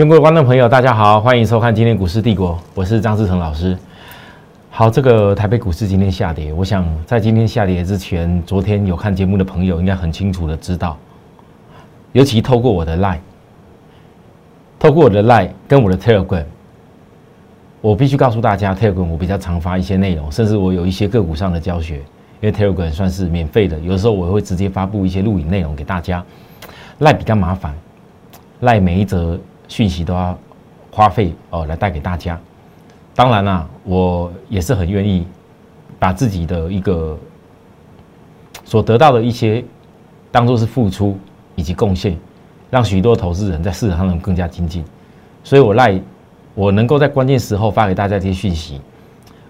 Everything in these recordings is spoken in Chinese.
全国观众朋友，大家好，欢迎收看今天股市帝国，我是张志成老师。好，这个台北股市今天下跌，我想在今天下跌之前，昨天有看节目的朋友应该很清楚的知道，尤其透过我的 line，透过我的 line 跟我的 telegram，我必须告诉大家，telegram 我比较常发一些内容，甚至我有一些个股上的教学，因为 telegram 算是免费的，有时候我会直接发布一些录影内容给大家。line 比较麻烦，line 每一则讯息都要花费哦来带给大家。当然啦，我也是很愿意把自己的一个所得到的一些当做是付出以及贡献，让许多投资人在市场上能更加精进。所以我赖我能够在关键时候发给大家这些讯息，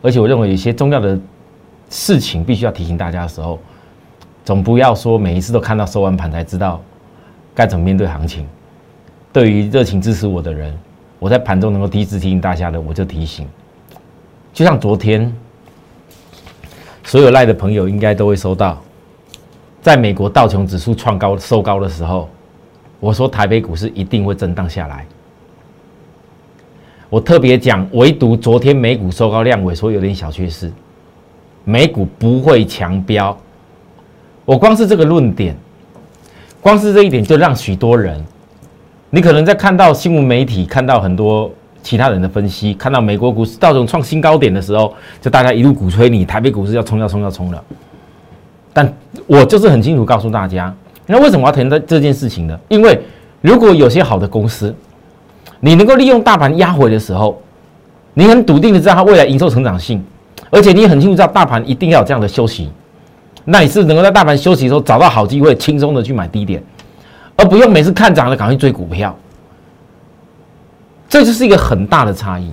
而且我认为有些重要的事情必须要提醒大家的时候，总不要说每一次都看到收完盘才知道该怎么面对行情。对于热情支持我的人，我在盘中能够第一次提醒大家的，我就提醒。就像昨天，所有赖的朋友应该都会收到，在美国道琼指数创高收高的时候，我说台北股市一定会震荡下来。我特别讲，唯独昨天美股收高量萎缩有点小缺失，美股不会强飙。我光是这个论点，光是这一点就让许多人，你可能在看到新闻媒体看到很多。其他人的分析，看到美国股市到这种创新高点的时候，就大家一路鼓吹你台北股市要冲要冲要冲了。但我就是很清楚告诉大家，那为什么要谈这这件事情呢？因为如果有些好的公司，你能够利用大盘压回的时候，你很笃定的知道它未来营收成长性，而且你很清楚知道大盘一定要有这样的休息，那你是能够在大盘休息的时候找到好机会，轻松的去买低点，而不用每次看涨了赶快追股票。这就是一个很大的差异，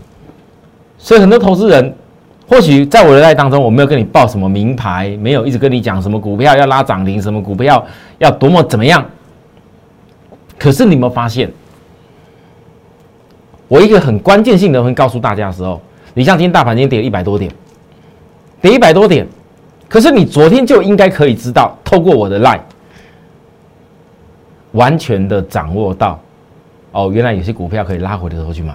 所以很多投资人，或许在我的赖当中，我没有跟你报什么名牌，没有一直跟你讲什么股票要拉涨停，什么股票要多么怎么样。可是你有没有发现，我一个很关键性的会告诉大家的时候，你像今天大盘今天跌了一百多点，跌一百多点，可是你昨天就应该可以知道，透过我的赖，完全的掌握到。哦，原来有些股票可以拉回的时候去买，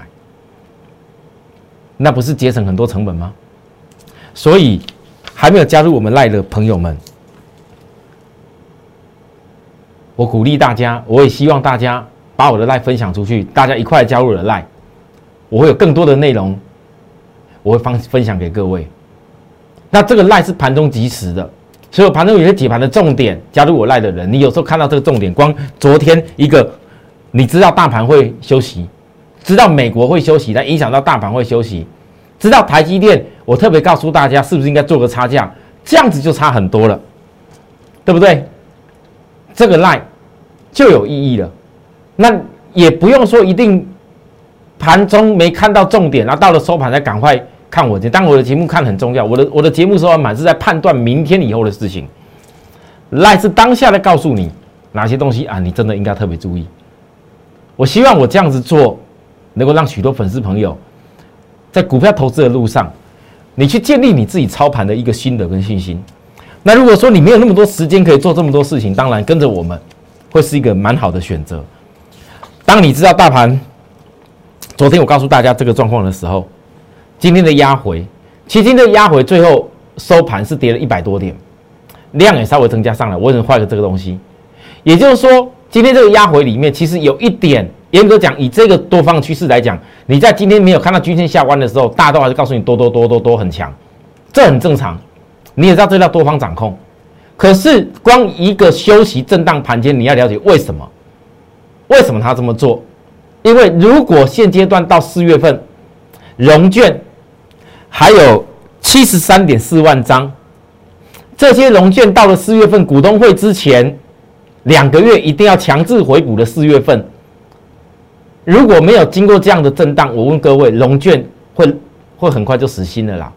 那不是节省很多成本吗？所以还没有加入我们赖的朋友们，我鼓励大家，我也希望大家把我的赖分享出去，大家一块加入了赖，我会有更多的内容，我会分分享给各位。那这个赖是盘中即时的，所以盘中有些解盘的重点，加入我赖的人，你有时候看到这个重点，光昨天一个。你知道大盘会休息，知道美国会休息，但影响到大盘会休息，知道台积电，我特别告诉大家，是不是应该做个差价？这样子就差很多了，对不对？这个赖就有意义了。那也不用说一定盘中没看到重点，然后到了收盘才赶快看我的。但我的节目看很重要，我的我的节目收完满是在判断明天以后的事情。line 是当下的告诉你哪些东西啊，你真的应该特别注意。我希望我这样子做，能够让许多粉丝朋友在股票投资的路上，你去建立你自己操盘的一个心得跟信心。那如果说你没有那么多时间可以做这么多事情，当然跟着我们会是一个蛮好的选择。当你知道大盘昨天我告诉大家这个状况的时候，今天的压回，其实今天的压回最后收盘是跌了一百多点，量也稍微增加上来。我只能画个这个东西，也就是说。今天这个压回里面，其实有一点，严格讲，以这个多方趋势来讲，你在今天没有看到均线下弯的时候，大家都还是告诉你多多多多多很强，这很正常。你也知道这叫多方掌控，可是光一个休息震荡盘间，你要了解为什么？为什么他这么做？因为如果现阶段到四月份，融券还有七十三点四万张，这些融券到了四月份股东会之前。两个月一定要强制回补的四月份，如果没有经过这样的震荡，我问各位，龙券会会很快就死心了啦。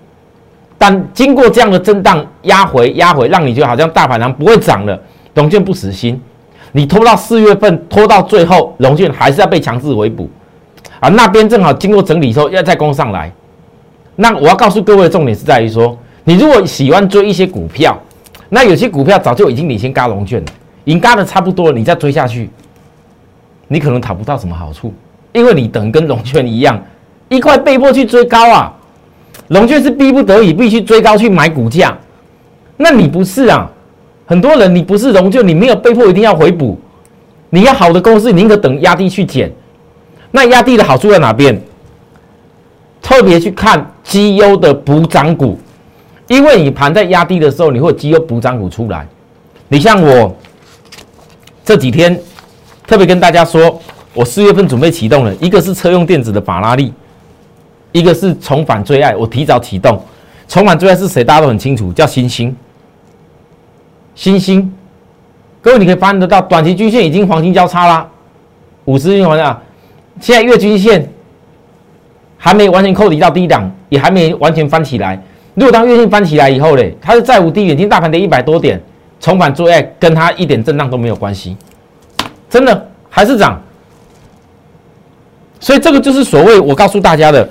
但经过这样的震荡压回压回，让你觉得好像大盘上不会涨了，龙券不死心，你拖到四月份，拖到最后，龙券还是要被强制回补啊。那边正好经过整理之后，要再攻上来。那我要告诉各位的重点是在于说，你如果喜欢追一些股票，那有些股票早就已经领先嘎龙券了。已经嘎的差不多了，你再追下去，你可能讨不到什么好处。因为你等跟龙券一样，一块被迫去追高啊，龙券是逼不得已必须追高去买股价，那你不是啊？很多人你不是龙券，你没有被迫一定要回补，你要好的公司，宁可等压低去减。那压低的好处在哪边？特别去看绩优的补涨股，因为你盘在压低的时候，你会绩优补涨股出来。你像我这几天特别跟大家说，我四月份准备启动了一个是车用电子的法拉利，一个是重返最爱，我提早启动。重返最爱是谁？大家都很清楚，叫星星。星星，各位你可以发现得到，短期均线已经黄金交叉啦，五十日线啊，现在月均线。还没完全扣底到低档，也还没完全翻起来。如果当月线翻起来以后呢，它是债务低点，今大盘跌一百多点，重返最爱跟它一点震荡都没有关系，真的还是涨。所以这个就是所谓我告诉大家的，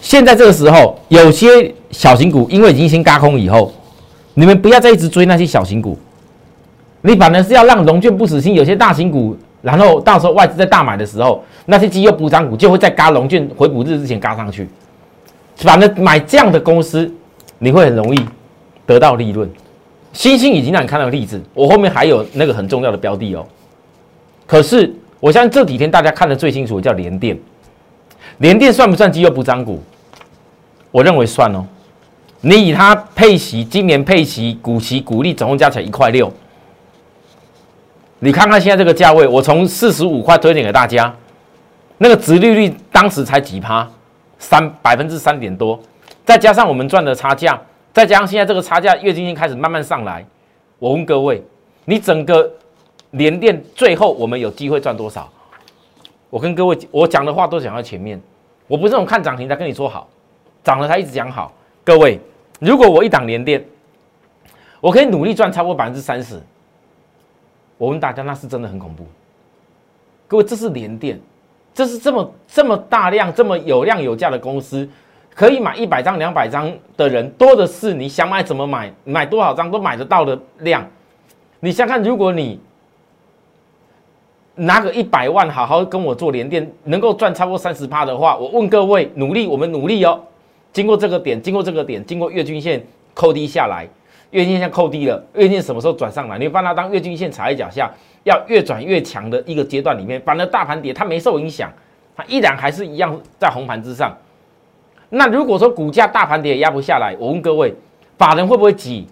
现在这个时候有些小型股因为已经先嘎空以后，你们不要再一直追那些小型股，你反而是要让龙卷不死心，有些大型股。然后到时候外资在大买的时候，那些绩优补涨股就会在嘎龙券回补日之前嘎上去。反正买这样的公司，你会很容易得到利润。星星已经让你看到例子，我后面还有那个很重要的标的哦。可是我相信这几天大家看的最清楚，叫联电。联电算不算绩优补涨股？我认为算哦。你以它配息，今年配息股息股利总共加起来一块六。你看看现在这个价位，我从四十五块推荐给大家，那个殖利率当时才几趴，三百分之三点多，再加上我们赚的差价，再加上现在这个差价月均线开始慢慢上来，我问各位，你整个连电最后我们有机会赚多少？我跟各位我讲的话都讲在前面，我不是那种看涨停才跟你说好，涨了才一直讲好。各位，如果我一档连电，我可以努力赚超过百分之三十。我问大家，那是真的很恐怖。各位，这是联电，这是这么这么大量、这么有量有价的公司，可以买一百张、两百张的人多的是。你想买怎么买，买多少张都买得到的量。你想想看，如果你拿个一百万，好好跟我做联电，能够赚超过三十趴的话，我问各位，努力，我们努力哦。经过这个点，经过这个点，经过月均线扣低下来。月均线扣低了，月均什么时候转上来？你把它当月均线踩在脚下，要越转越强的一个阶段里面，反而大盘跌，它没受影响，它依然还是一样在红盘之上。那如果说股价大盘跌压不下来，我问各位，法人会不会急？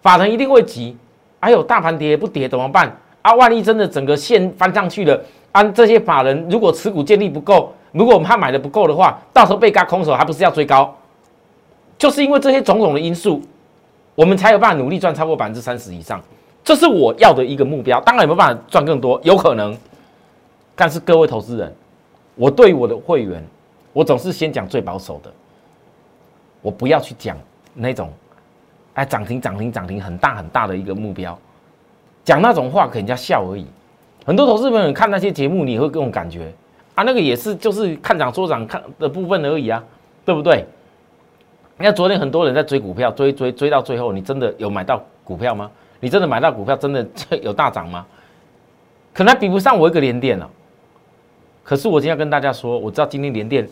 法人一定会急。还有大盘跌不跌怎么办？啊，万一真的整个线翻上去了，按这些法人如果持股建立不够，如果我们他买的不够的话，到时候被嘎空手还不是要追高？就是因为这些种种的因素。我们才有办法努力赚超过百分之三十以上，这是我要的一个目标。当然有没有办法赚更多，有可能。但是各位投资人，我对我的会员，我总是先讲最保守的，我不要去讲那种，哎涨停涨停涨停很大很大的一个目标，讲那种话给人家笑而已。很多投资朋友看那些节目，你会这种感觉啊，那个也是就是看涨说涨看的部分而已啊，对不对？你看昨天很多人在追股票，追追追到最后，你真的有买到股票吗？你真的买到股票，真的 有大涨吗？可能比不上我一个连电了。可是我今天要跟大家说，我知道今天连电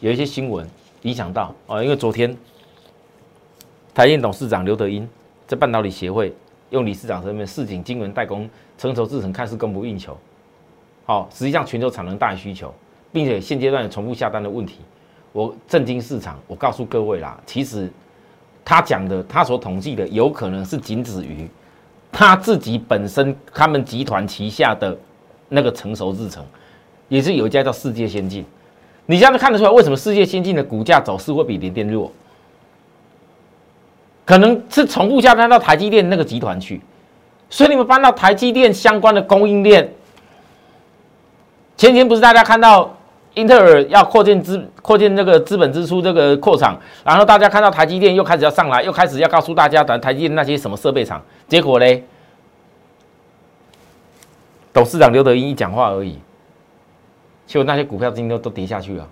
有一些新闻影响到啊，因为昨天台电董事长刘德英在半导体协会用理事长身份示警晶圆代工成熟制程看似供不应求，好，实际上全球产能大于需求，并且现阶段有重复下单的问题。我震惊市场，我告诉各位啦，其实他讲的，他所统计的，有可能是仅止于他自己本身，他们集团旗下的那个成熟制程，也是有一家叫世界先进。你这样子看得出来，为什么世界先进的股价走势会比联电弱？可能是从物价搬到台积电那个集团去，所以你们搬到台积电相关的供应链，前天不是大家看到？英特尔要扩建资扩建那个资本支出这个扩厂，然后大家看到台积电又开始要上来，又开始要告诉大家台台积电那些什么设备厂，结果嘞，董事长刘德英一讲话而已，结果那些股票今天都都跌下去了。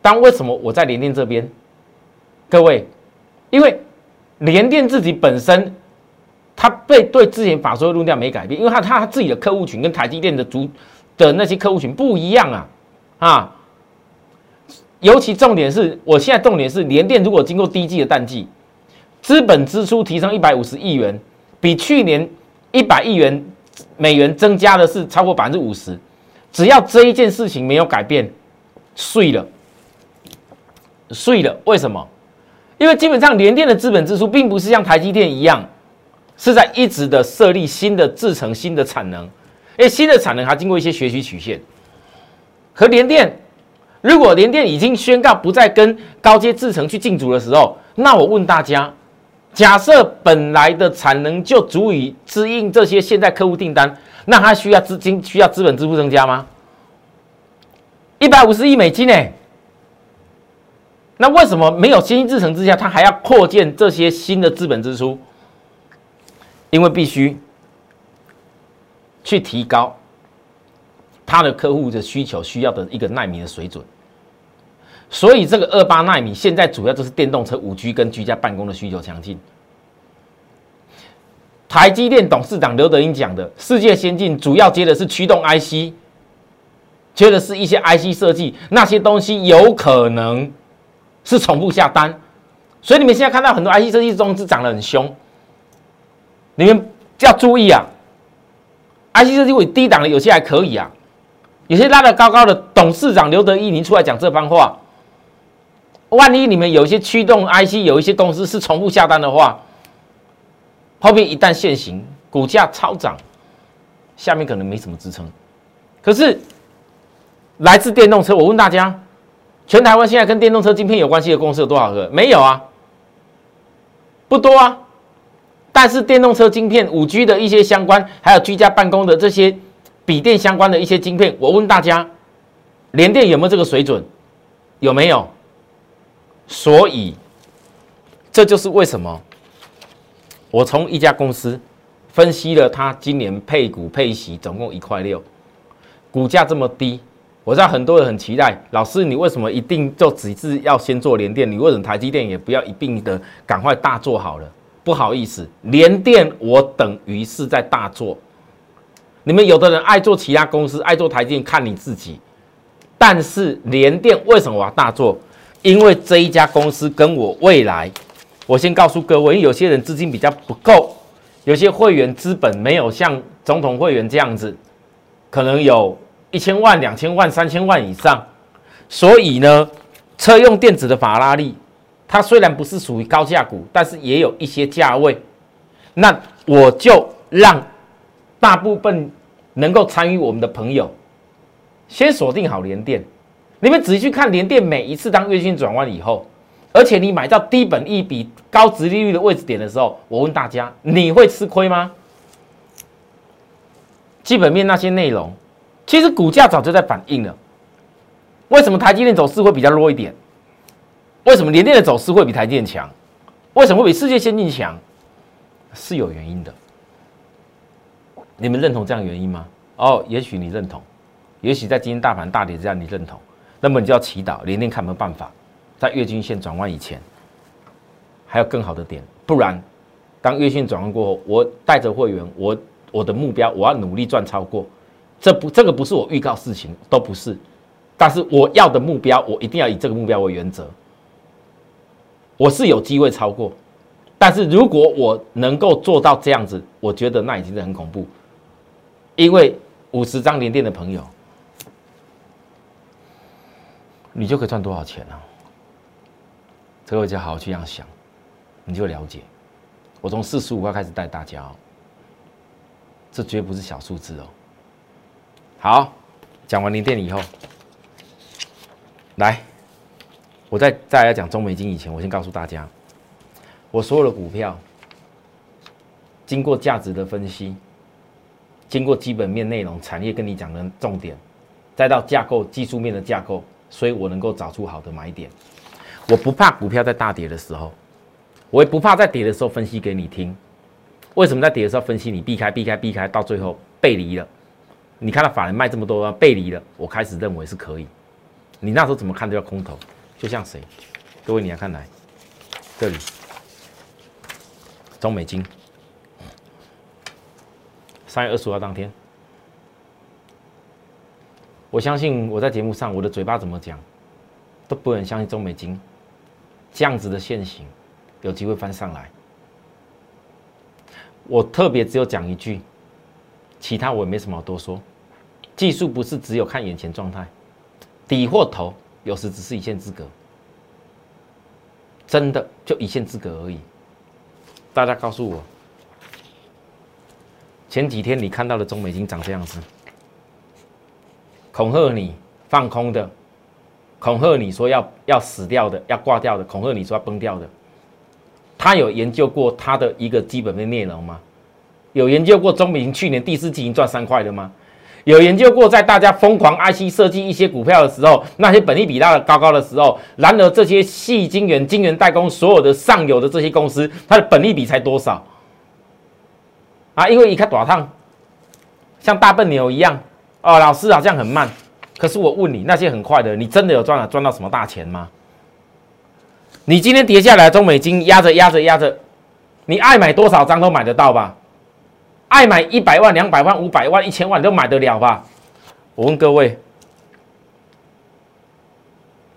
但为什么我在联电这边？各位，因为联电自己本身，他被对之前法说的论调没改变，因为他他自己的客户群跟台积电的主。的那些客户群不一样啊啊！尤其重点是我现在重点是联电如果经过第一季的淡季，资本支出提升一百五十亿元，比去年一百亿元美元增加的是超过百分之五十。只要这一件事情没有改变，碎了，碎了。为什么？因为基本上联电的资本支出并不是像台积电一样，是在一直的设立新的制程、新的产能。哎，新的产能还经过一些学习曲线。和联电，如果联电已经宣告不再跟高阶制程去竞逐的时候，那我问大家：假设本来的产能就足以支应这些现在客户订单？那它需要资金，需要资本支付增加吗？一百五十亿美金呢？那为什么没有新制程之下，它还要扩建这些新的资本支出？因为必须去提高他的客户的需求需要的一个纳米的水准。所以这个二八纳米现在主要就是电动车、五 G 跟居家办公的需求强劲。台积电董事长刘德英讲的，世界先进主要接的是驱动 IC，接的是一些 IC 设计，那些东西有可能是重复下单，所以你们现在看到很多 IC 设计公司涨得很凶，你们要注意啊！IC 设计会低档的有些还可以啊，有些拉得高高的，董事长刘德一您出来讲这番话，万一你们有一些驱动 IC 有一些公司是重复下单的话。后面一旦现行，股价超涨，下面可能没什么支撑。可是来自电动车，我问大家，全台湾现在跟电动车晶片有关系的公司有多少个？没有啊，不多啊。但是电动车晶片、五 G 的一些相关，还有居家办公的这些笔电相关的一些晶片，我问大家，联电有没有这个水准？有没有？所以这就是为什么。我从一家公司分析了，它今年配股配息总共一块六，股价这么低，我知道很多人很期待。老师，你为什么一定就只是要先做联电？你为什么台积电也不要一并的赶快大做好了？不好意思，联电我等于是在大做。你们有的人爱做其他公司，爱做台电，看你自己。但是联电为什么我要大做？因为这一家公司跟我未来。我先告诉各位，因为有些人资金比较不够，有些会员资本没有像总统会员这样子，可能有一千万、两千万、三千万以上，所以呢，车用电子的法拉利，它虽然不是属于高价股，但是也有一些价位，那我就让大部分能够参与我们的朋友，先锁定好联电，你们仔细去看联电每一次当月线转弯以后。而且你买到低本一比高值利率的位置点的时候，我问大家，你会吃亏吗？基本面那些内容，其实股价早就在反映了。为什么台积电走势会比较弱一点？为什么联电的走势会比台电强？为什么会比世界先进强？是有原因的。你们认同这样的原因吗？哦，也许你认同，也许在今天大盘大跌这样你认同，那么你就要祈祷联电看有没有办法。在月均线转弯以前，还有更好的点，不然当月线转弯过后，我带着会员，我我的目标我要努力赚超过，这不这个不是我预告事情，都不是，但是我要的目标，我一定要以这个目标为原则，我是有机会超过，但是如果我能够做到这样子，我觉得那已经是很恐怖，因为五十张连电的朋友，你就可以赚多少钱呢？这个就好好去这样想，你就了解。我从四十五块开始带大家哦，这绝不是小数字哦。好，讲完零电以后，来，我在再来讲中美金以前，我先告诉大家，我所有的股票经过价值的分析，经过基本面内容、产业跟你讲的重点，再到架构技术面的架构，所以我能够找出好的买点。我不怕股票在大跌的时候，我也不怕在跌的时候分析给你听。为什么在跌的时候分析你避开、避开、避开，到最后背离了？你看到法人卖这么多，背离了，我开始认为是可以。你那时候怎么看都要空头，就像谁？各位你来看来，这里中美金，三月二十五号当天，我相信我在节目上我的嘴巴怎么讲，都不能相信中美金这样子的现形有机会翻上来。我特别只有讲一句，其他我也没什么好多说。技术不是只有看眼前状态，底或头有时只是一线之隔，真的就一线之隔而已。大家告诉我，前几天你看到的中美金长这样子，恐吓你放空的，恐吓你说要要死掉的，要挂掉的，恐吓你说要崩掉的。他有研究过他的一个基本的内容吗？有研究过中美金去年第四季已经赚三块了吗？有研究过，在大家疯狂 IC 设计一些股票的时候，那些本利比拉的高高的时候，然而这些细晶圆、晶圆代工所有的上游的这些公司，它的本利比才多少？啊，因为一看短烫，像大笨牛一样哦，老师好像很慢。可是我问你，那些很快的，你真的有赚了赚到什么大钱吗？你今天跌下来，中美金压着压着压着，你爱买多少张都买得到吧？爱买一百万、两百万、五百万、一千万都买得了吧？我问各位，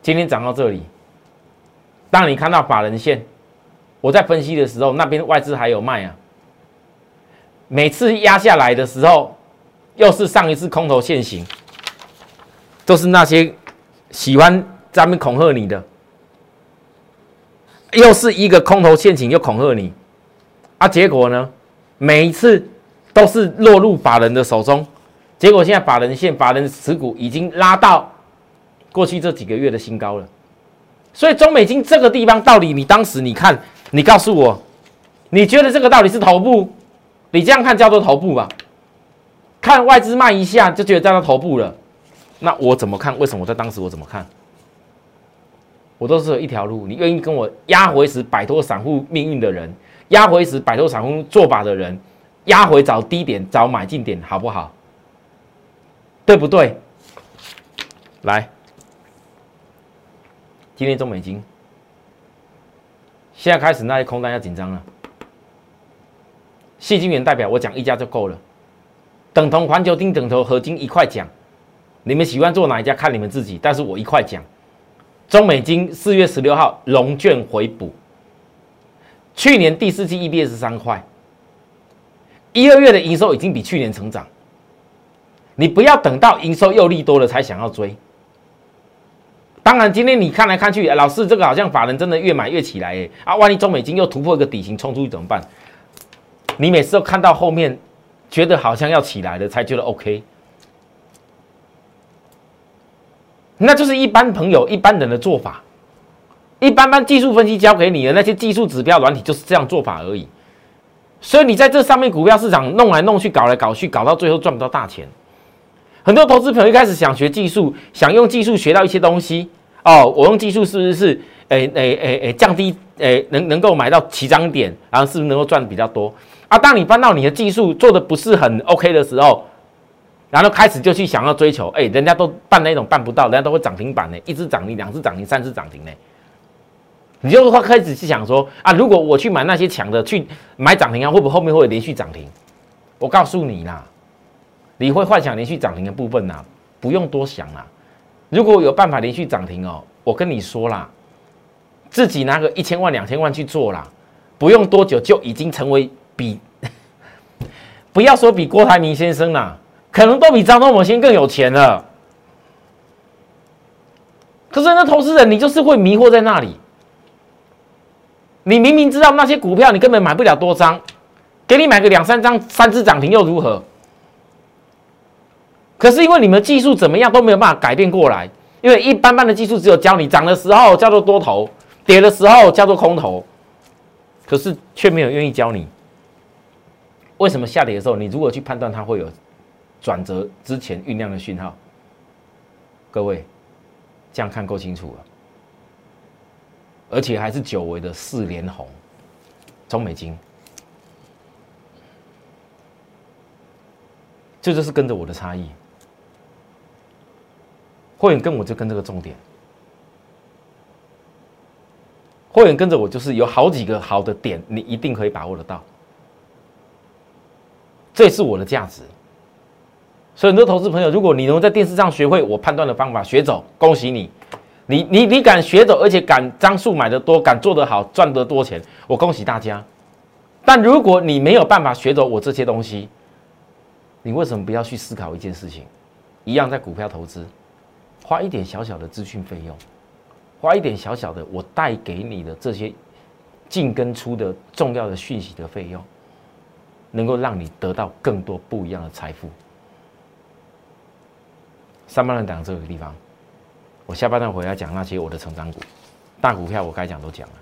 今天涨到这里，当你看到法人线，我在分析的时候，那边外资还有卖啊。每次压下来的时候，又是上一次空头现行，都是那些喜欢在那边恐吓你的，又是一个空头陷阱，又恐吓你啊！结果呢，每一次。都是落入法人的手中，结果现在法人线、法人持股已经拉到过去这几个月的新高了。所以中美金这个地方到底，你当时你看，你告诉我，你觉得这个到底是头部？你这样看叫做头部吧？看外资卖一下就觉得叫做头部了。那我怎么看？为什么我在当时我怎么看？我都是有一条路，你愿意跟我压回时摆脱散户命运的人，压回时摆脱散户做法的人。压回找低点，找买进点，好不好？对不对？来，今天中美金，现在开始那些空单要紧张了。细金元代表我讲一家就够了，等同环球金、等同合金一块讲，你们喜欢做哪一家看你们自己，但是我一块讲。中美金四月十六号龙卷回补，去年第四季 EBS 三块。一二月的营收已经比去年成长，你不要等到营收又利多了才想要追。当然，今天你看来看去，老师这个好像法人真的越买越起来，哎啊，万一中美金又突破一个底型冲出去怎么办？你每次都看到后面，觉得好像要起来了才觉得 OK，那就是一般朋友、一般人的做法。一般般技术分析交给你的那些技术指标软体就是这样做法而已。所以你在这上面股票市场弄来弄去，搞来搞去，搞到最后赚不到大钱。很多投资朋友一开始想学技术，想用技术学到一些东西哦。我用技术是不是诶诶诶诶降低诶能能够买到起涨点，然后是不是能够赚的比较多啊？当你翻到你的技术做的不是很 OK 的时候，然后开始就去想要追求，哎，人家都办那种办不到，人家都会涨停板呢，一只涨停，两只涨停，三只涨停呢。你就会开始去想说啊，如果我去买那些强的，去买涨停啊，会不会后面会连续涨停？我告诉你啦，你会幻想连续涨停的部分呐，不用多想啦。如果有办法连续涨停哦，我跟你说啦，自己拿个一千万、两千万去做啦，不用多久就已经成为比，不要说比郭台铭先生啦，可能都比张忠谋先生更有钱了。可是那投资人，你就是会迷惑在那里。你明明知道那些股票你根本买不了多张，给你买个两三张、三只涨停又如何？可是因为你们技术怎么样都没有办法改变过来，因为一般般的技术只有教你涨的时候叫做多头，跌的时候叫做空头，可是却没有愿意教你为什么下跌的时候你如何去判断它会有转折之前酝酿的讯号？各位这样看够清楚了。而且还是久违的四连红，中美金，这就是跟着我的差异。会员跟我就跟这个重点，会员跟着我就是有好几个好的点，你一定可以把握得到。这是我的价值。所以很多投资朋友，如果你能在电视上学会我判断的方法，学走，恭喜你。你你你敢学走，而且敢张数买的多，敢做得好，赚得多钱，我恭喜大家。但如果你没有办法学走我这些东西，你为什么不要去思考一件事情？一样在股票投资，花一点小小的资讯费用，花一点小小的我带给你的这些进跟出的重要的讯息的费用，能够让你得到更多不一样的财富。三万人档这个地方。我下半段回来讲那些我的成长股、大股票，我该讲都讲了。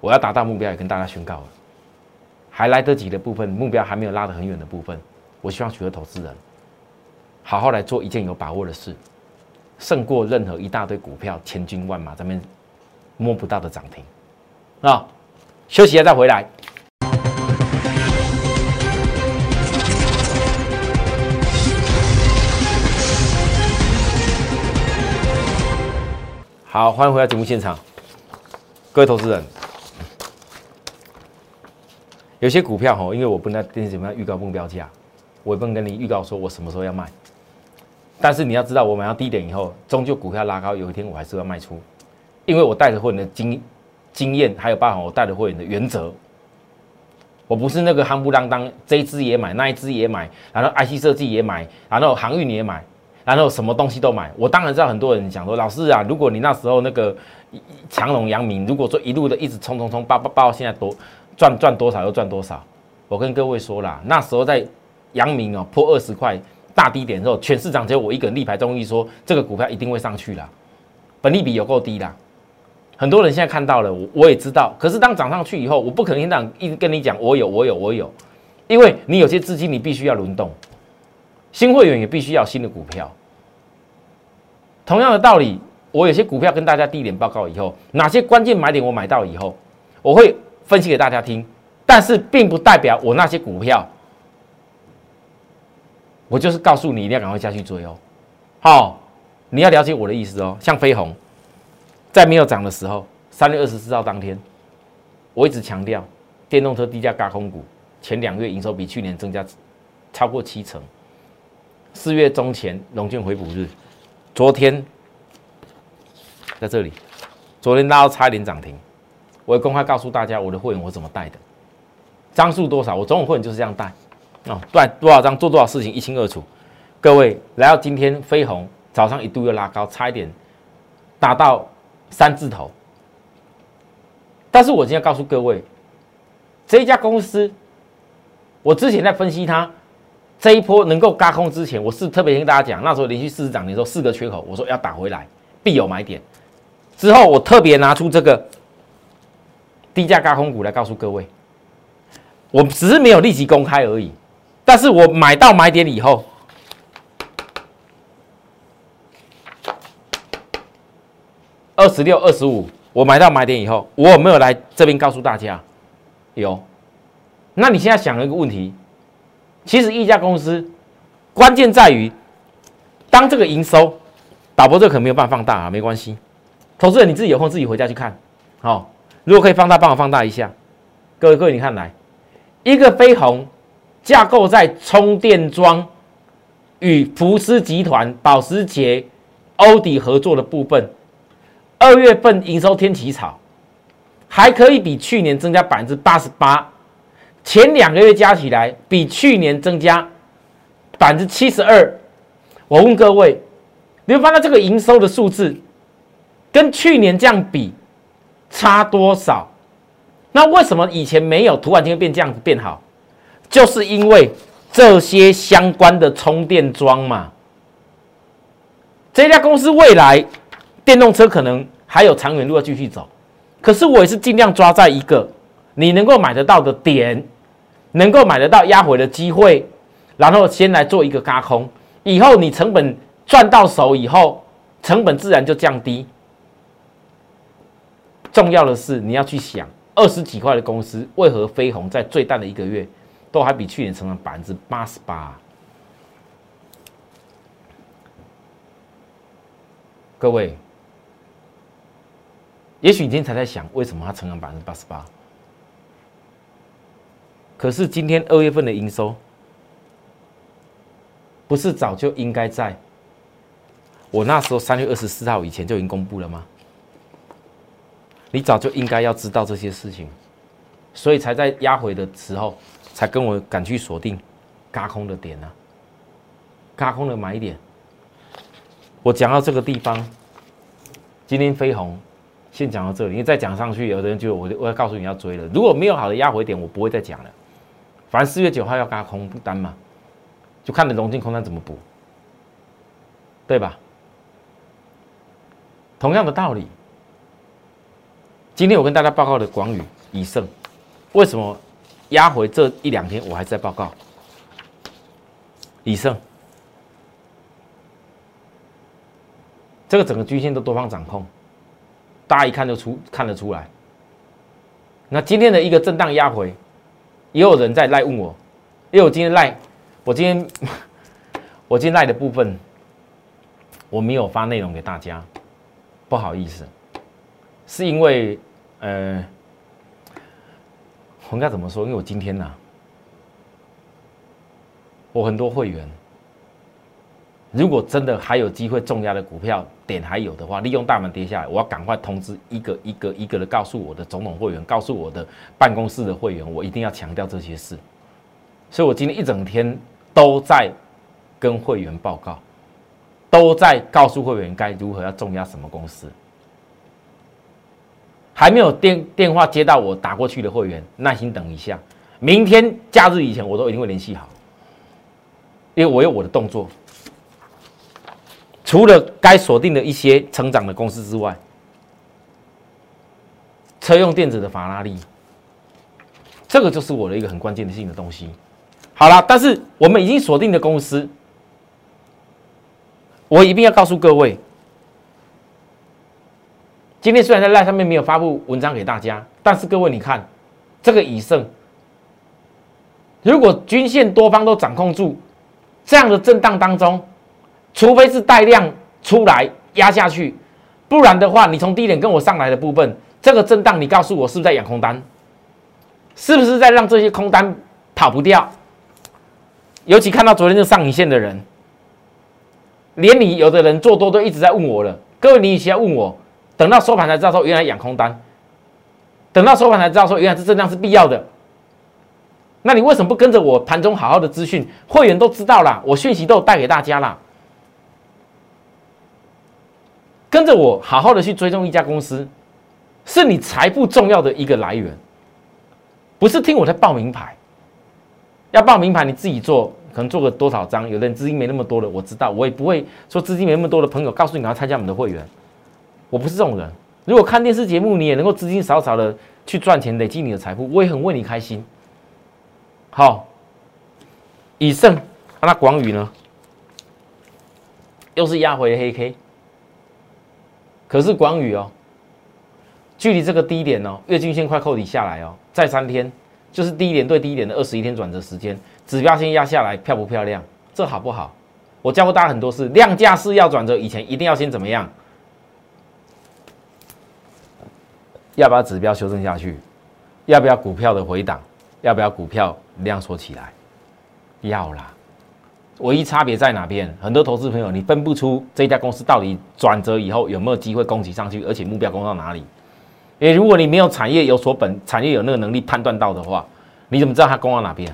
我要达到目标，也跟大家宣告了。还来得及的部分，目标还没有拉得很远的部分，我希望许多投资人好好来做一件有把握的事，胜过任何一大堆股票千军万马咱们摸不到的涨停啊！休息一下再回来。好，欢迎回到节目现场，各位投资人。有些股票哈，因为我不能在电视节目上预告目标价，我也不能跟你预告说我什么时候要卖。但是你要知道，我买到低点以后，终究股票拉高，有一天我还是要卖出，因为我带着会员的经经验，还有包含我带着会员的原则。我不是那个夯不啷当，这一只也买，那一只也买，然后 IC 设计也买，然后航运也买。然后什么东西都买，我当然知道很多人讲说，老师啊，如果你那时候那个强龙扬名，如果说一路的一直冲冲冲，爆爆爆，现在多赚赚多少又赚多少。我跟各位说了，那时候在扬名哦破二十块大低点之后，全市场只有我一个人力排中医说这个股票一定会上去了，本利比有够低啦。很多人现在看到了，我我也知道，可是当涨上去以后，我不可能让一直跟你讲我有我有我有，因为你有些资金你必须要轮动。新会员也必须要新的股票。同样的道理，我有些股票跟大家低点报告以后，哪些关键买点我买到以后，我会分析给大家听。但是并不代表我那些股票，我就是告诉你一定要赶快下去追哦。好，你要了解我的意思哦。像飞鸿，在没有涨的时候，三月二十四号当天，我一直强调电动车低价高空股，前两月营收比去年增加超过七成。四月中前龙券回补日，昨天在这里，昨天拉到差一点涨停。我也公开告诉大家我的会员我怎么带的，张数多少，我总有会员就是这样带哦，对多少张做多少事情一清二楚。各位来到今天飞鸿早上一度又拉高，差一点达到三字头。但是我今天告诉各位，这家公司，我之前在分析它。这一波能够嘎空之前，我是特别跟大家讲，那时候连续四十涨的时候，四个缺口，我说要打回来，必有买点。之后我特别拿出这个低价嘎空股来告诉各位，我只是没有立即公开而已。但是我买到买点以后，二十六、二十五，我买到买点以后，我有没有来这边告诉大家？有。那你现在想了一个问题？其实一家公司关键在于，当这个营收，导播这可没有办法放大啊，没关系。投资人你自己有空自己回家去看，好，如果可以放大，帮我放大一下。各位各位，你看来，一个飞鸿架构在充电桩与福斯集团、保时捷、欧迪合作的部分，二月份营收天起草，还可以比去年增加百分之八十八。前两个月加起来比去年增加百分之七十二。我问各位，你会发现这个营收的数字跟去年这样比差多少？那为什么以前没有，突然间变这样子变好？就是因为这些相关的充电桩嘛。这家公司未来电动车可能还有长远路要继续走，可是我也是尽量抓在一个你能够买得到的点。能够买得到压回的机会，然后先来做一个嘎空，以后你成本赚到手以后，成本自然就降低。重要的是你要去想，二十几块的公司为何飞鸿在最淡的一个月，都还比去年成长百分之八十八？各位，也许你今天才在想，为什么它成长百分之八十八？可是今天二月份的营收不是早就应该在我那时候三月二十四号以前就已经公布了吗？你早就应该要知道这些事情，所以才在压回的时候才跟我敢去锁定嘎空的点呢，嘎空的买点。我讲到这个地方，今天飞鸿先讲到这里，因为再讲上去，有的人就我我要告诉你要追了。如果没有好的压回点，我不会再讲了。反正四月九号要嘎空单嘛，就看你融进空单怎么补，对吧？同样的道理，今天我跟大家报告的广宇、以盛，为什么压回这一两天我还在报告？以盛，这个整个均线都多方掌控，大家一看就出看得出来。那今天的一个震荡压回。也有人在赖问我，因为我今天赖，我今天我今天赖的部分我没有发内容给大家，不好意思，是因为呃，我应该怎么说？因为我今天呢，我很多会员。如果真的还有机会重压的股票点还有的话，利用大门跌下来，我要赶快通知一个一个一个的告诉我的总统会员，告诉我的办公室的会员，我一定要强调这些事。所以我今天一整天都在跟会员报告，都在告诉会员该如何要重压什么公司。还没有电电话接到我打过去的会员，耐心等一下，明天假日以前我都一定会联系好，因为我有我的动作。除了该锁定的一些成长的公司之外，车用电子的法拉利，这个就是我的一个很关键的性的东西。好了，但是我们已经锁定的公司，我一定要告诉各位，今天虽然在赖上面没有发布文章给大家，但是各位你看，这个以盛，如果均线多方都掌控住，这样的震荡当中。除非是带量出来压下去，不然的话，你从低点跟我上来的部分，这个震荡，你告诉我是不是在养空单？是不是在让这些空单跑不掉？尤其看到昨天就上影线的人，连你有的人做多都一直在问我了。各位，你以前问我，等到收盘才知道说原来养空单，等到收盘才知道说原来这震荡是必要的。那你为什么不跟着我盘中好好的资讯？会员都知道了，我讯息都带给大家了。跟着我好好的去追踪一家公司，是你财富重要的一个来源，不是听我在报名牌。要报名牌你自己做，可能做个多少张？有的人资金没那么多的，我知道，我也不会说资金没那么多的朋友告诉你要参加我们的会员。我不是这种人。如果看电视节目你也能够资金少少的去赚钱，累积你的财富，我也很为你开心。好，以盛，那广宇呢？又是压回黑 K。可是广宇哦，距离这个低点哦，月均线快扣底下来哦，再三天就是低点对低点的二十一天转折时间，指标先压下来，漂不漂亮？这好不好？我教过大家很多次，量价是要转折以前一定要先怎么样？要不要指标修正下去？要不要股票的回档？要不要股票量缩起来？要啦。唯一差别在哪边？很多投资朋友，你分不出这家公司到底转折以后有没有机会攻击上去，而且目标攻到哪里？因为如果你没有产业有所本，产业有那个能力判断到的话，你怎么知道它攻到哪边？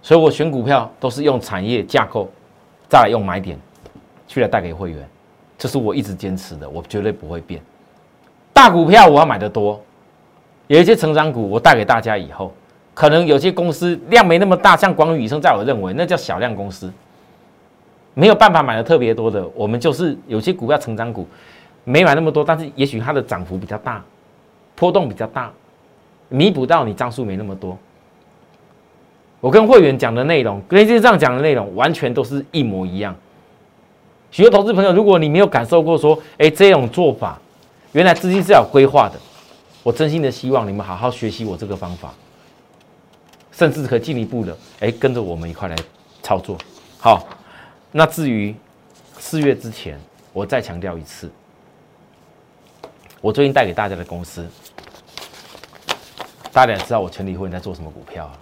所以我选股票都是用产业架构，再来用买点去来带给会员，这是我一直坚持的，我绝对不会变。大股票我要买的多，有一些成长股我带给大家以后。可能有些公司量没那么大，像广宇、宇生，在我认为那叫小量公司，没有办法买的特别多的。我们就是有些股票成长股，没买那么多，但是也许它的涨幅比较大，波动比较大，弥补到你张数没那么多。我跟会员讲的内容，跟这上讲的内容完全都是一模一样。许多投资朋友，如果你没有感受过说，哎，这种做法原来资金是要规划的，我真心的希望你们好好学习我这个方法。甚至可进一步的，哎，跟着我们一块来操作。好，那至于四月之前，我再强调一次，我最近带给大家的公司，大家也知道我全力会员在做什么股票啊？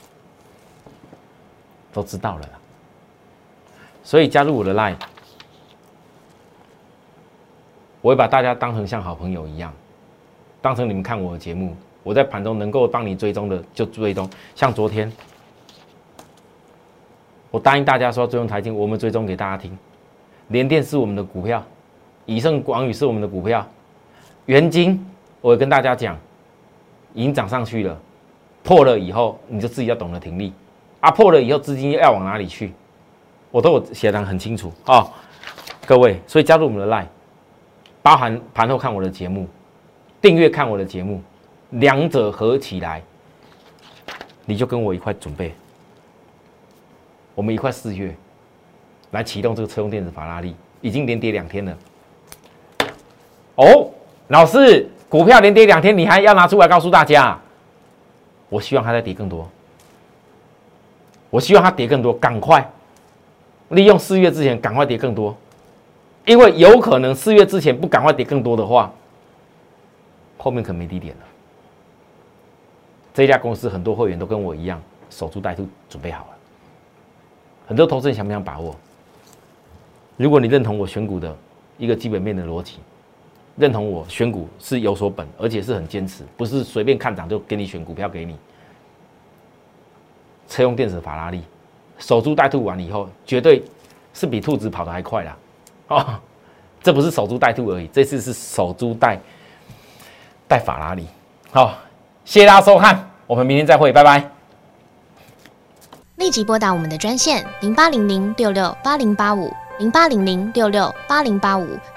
都知道了啦。所以加入我的 line，我会把大家当成像好朋友一样，当成你们看我的节目。我在盘中能够帮你追踪的就追踪，像昨天，我答应大家说追踪台金，我们追踪给大家听。联电是我们的股票，以盛广宇是我们的股票，元金我跟大家讲，已经涨上去了，破了以后你就自己要懂得停利，啊破了以后资金要往哪里去，我都有写得很清楚啊，各位，所以加入我们的 line，包含盘后看我的节目，订阅看我的节目。两者合起来，你就跟我一块准备，我们一块四月来启动这个车用电子法拉利，已经连跌两天了。哦，老师，股票连跌两天，你还要拿出来告诉大家？我希望它再跌更多，我希望它跌更多，赶快利用四月之前赶快跌更多，因为有可能四月之前不赶快跌更多的话，后面可没低点了。这家公司很多会员都跟我一样守株待兔，准备好了。很多投资人想不想把握？如果你认同我选股的一个基本面的逻辑，认同我选股是有所本，而且是很坚持，不是随便看涨就给你选股票给你。车用电子法拉利，守株待兔完了以后，绝对是比兔子跑得还快啦！哦，这不是守株待兔而已，这次是守株待待法拉利。好。谢谢大家收看，我们明天再会，拜拜。立即拨打我们的专线零八零零六六八零八五零八零零六六八零八五